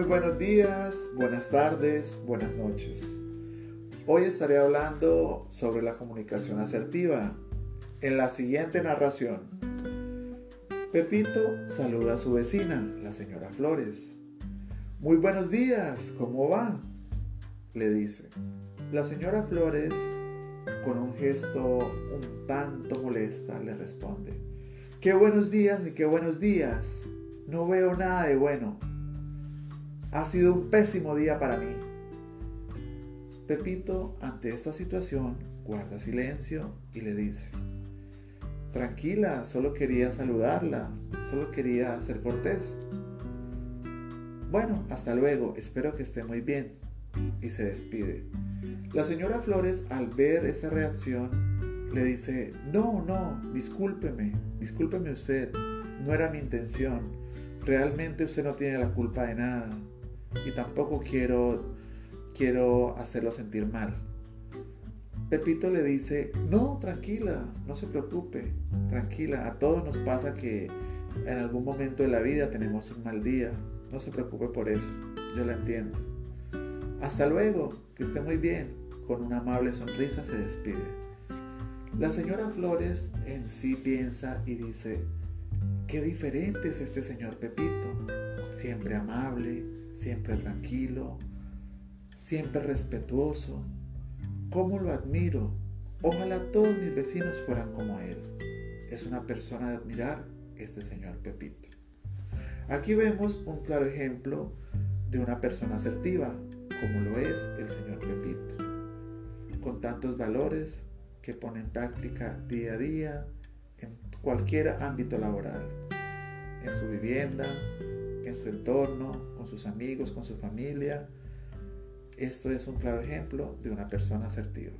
buenos días, buenas tardes, buenas noches. Hoy estaré hablando sobre la comunicación asertiva en la siguiente narración. Pepito saluda a su vecina, la señora Flores. Muy buenos días, ¿cómo va? le dice. La señora Flores, con un gesto un tanto molesta, le responde. Qué buenos días ni qué buenos días. No veo nada de bueno. Ha sido un pésimo día para mí. Pepito, ante esta situación, guarda silencio y le dice, Tranquila, solo quería saludarla, solo quería ser cortés. Bueno, hasta luego, espero que esté muy bien. Y se despide. La señora Flores, al ver esta reacción, le dice, no, no, discúlpeme, discúlpeme usted, no era mi intención. Realmente usted no tiene la culpa de nada y tampoco quiero, quiero hacerlo sentir mal. Pepito le dice, no, tranquila, no se preocupe, tranquila, a todos nos pasa que en algún momento de la vida tenemos un mal día, no se preocupe por eso, yo la entiendo. Hasta luego, que esté muy bien, con una amable sonrisa se despide. La señora Flores en sí piensa y dice, qué diferente es este señor Pepito, siempre amable, siempre tranquilo, siempre respetuoso. ¿Cómo lo admiro? Ojalá todos mis vecinos fueran como él. Es una persona de admirar este señor Pepito. Aquí vemos un claro ejemplo de una persona asertiva, como lo es el señor Pepito, con tantos valores que pone en práctica día a día en cualquier ámbito laboral, en su vivienda, en su entorno, con sus amigos, con su familia. Esto es un claro ejemplo de una persona asertiva.